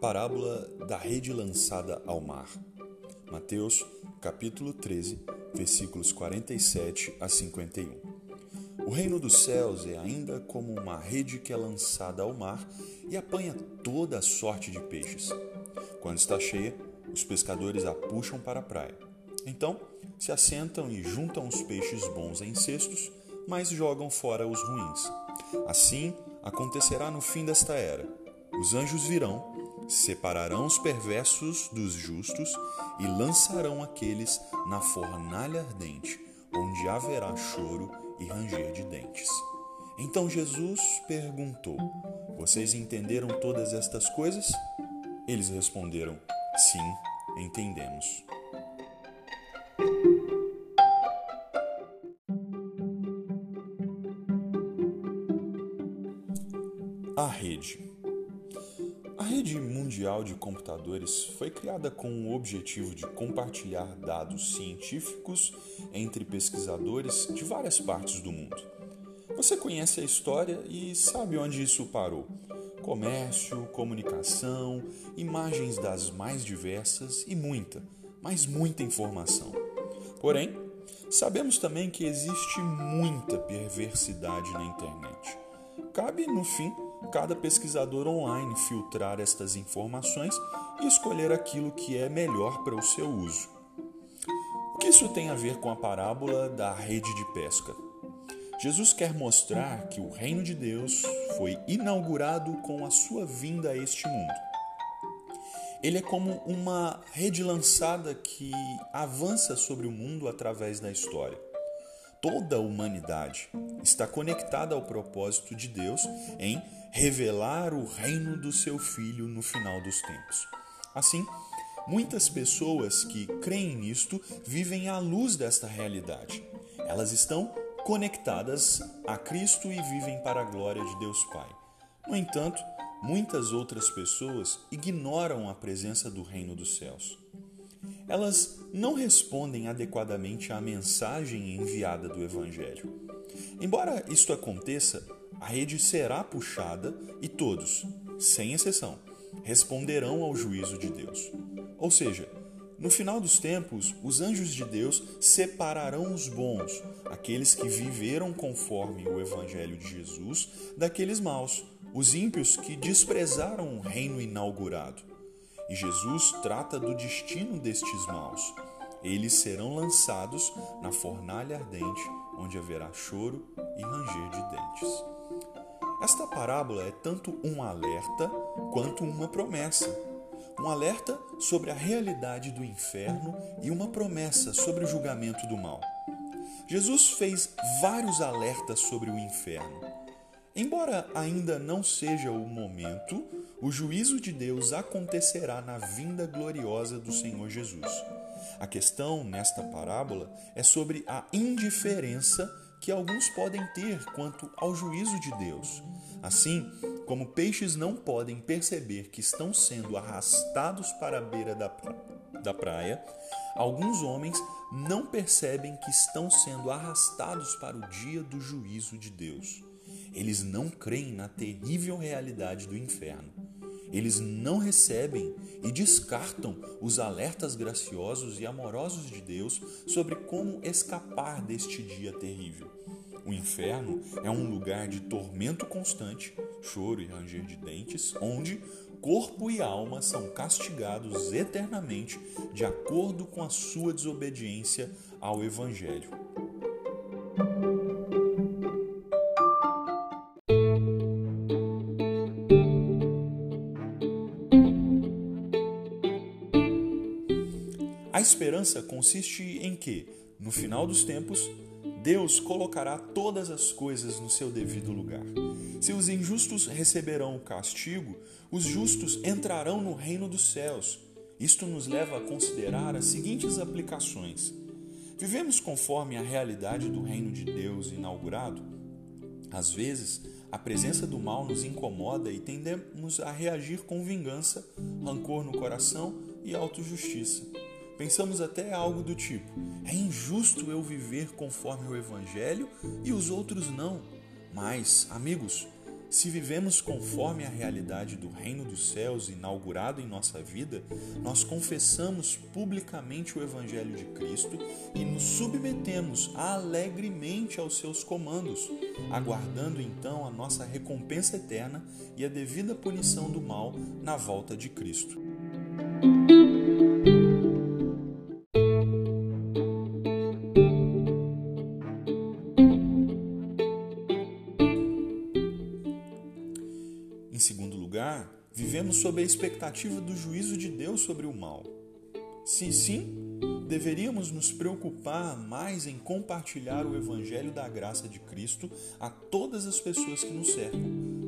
parábola da rede lançada ao mar. Mateus, capítulo 13, versículos 47 a 51. O reino dos céus é ainda como uma rede que é lançada ao mar e apanha toda a sorte de peixes. Quando está cheia, os pescadores a puxam para a praia. Então, se assentam e juntam os peixes bons em cestos, mas jogam fora os ruins. Assim acontecerá no fim desta era. Os anjos virão Separarão os perversos dos justos e lançarão aqueles na fornalha ardente, onde haverá choro e ranger de dentes. Então Jesus perguntou: Vocês entenderam todas estas coisas? Eles responderam: Sim, entendemos. A rede. A rede mundial de computadores foi criada com o objetivo de compartilhar dados científicos entre pesquisadores de várias partes do mundo. Você conhece a história e sabe onde isso parou: comércio, comunicação, imagens das mais diversas e muita, mas muita informação. Porém, sabemos também que existe muita perversidade na internet. Cabe, no fim, cada pesquisador online filtrar estas informações e escolher aquilo que é melhor para o seu uso. O que isso tem a ver com a parábola da rede de pesca? Jesus quer mostrar que o reino de Deus foi inaugurado com a sua vinda a este mundo. Ele é como uma rede lançada que avança sobre o mundo através da história toda a humanidade está conectada ao propósito de Deus em revelar o reino do seu Filho no final dos tempos. Assim, muitas pessoas que creem nisto vivem à luz desta realidade. Elas estão conectadas a Cristo e vivem para a glória de Deus Pai. No entanto, muitas outras pessoas ignoram a presença do reino dos céus elas não respondem adequadamente à mensagem enviada do Evangelho. Embora isto aconteça, a rede será puxada e todos, sem exceção, responderão ao juízo de Deus. Ou seja, no final dos tempos, os anjos de Deus separarão os bons, aqueles que viveram conforme o Evangelho de Jesus, daqueles maus, os ímpios que desprezaram o reino inaugurado. E Jesus trata do destino destes maus. Eles serão lançados na fornalha ardente, onde haverá choro e ranger de dentes. Esta parábola é tanto um alerta quanto uma promessa. Um alerta sobre a realidade do inferno e uma promessa sobre o julgamento do mal. Jesus fez vários alertas sobre o inferno. Embora ainda não seja o momento, o juízo de Deus acontecerá na vinda gloriosa do Senhor Jesus. A questão nesta parábola é sobre a indiferença que alguns podem ter quanto ao juízo de Deus. Assim como peixes não podem perceber que estão sendo arrastados para a beira da, pra da praia, alguns homens não percebem que estão sendo arrastados para o dia do juízo de Deus. Eles não creem na terrível realidade do inferno. Eles não recebem e descartam os alertas graciosos e amorosos de Deus sobre como escapar deste dia terrível. O inferno é um lugar de tormento constante, choro e ranger de dentes, onde corpo e alma são castigados eternamente de acordo com a sua desobediência ao Evangelho. A esperança consiste em que, no final dos tempos, Deus colocará todas as coisas no seu devido lugar. Se os injustos receberão o castigo, os justos entrarão no reino dos céus. Isto nos leva a considerar as seguintes aplicações. Vivemos conforme a realidade do reino de Deus inaugurado? Às vezes, a presença do mal nos incomoda e tendemos a reagir com vingança, rancor no coração e autojustiça. Pensamos até algo do tipo: é injusto eu viver conforme o Evangelho e os outros não. Mas, amigos, Se vivemos conforme a realidade do reino dos céus inaugurado em nossa vida, nós confessamos publicamente o Evangelho de Cristo e nos submetemos alegremente aos seus comandos, aguardando então a nossa recompensa eterna e a devida punição do mal na volta de Cristo. Vivemos sob a expectativa do juízo de Deus sobre o mal. Se sim, deveríamos nos preocupar mais em compartilhar o Evangelho da graça de Cristo a todas as pessoas que nos cercam,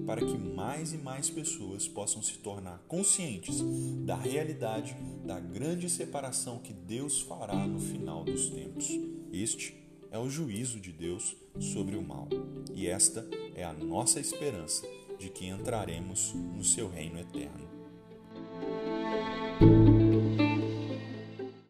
para que mais e mais pessoas possam se tornar conscientes da realidade da grande separação que Deus fará no final dos tempos. Este é o juízo de Deus sobre o mal, e esta é a nossa esperança de que entraremos no seu reino eterno.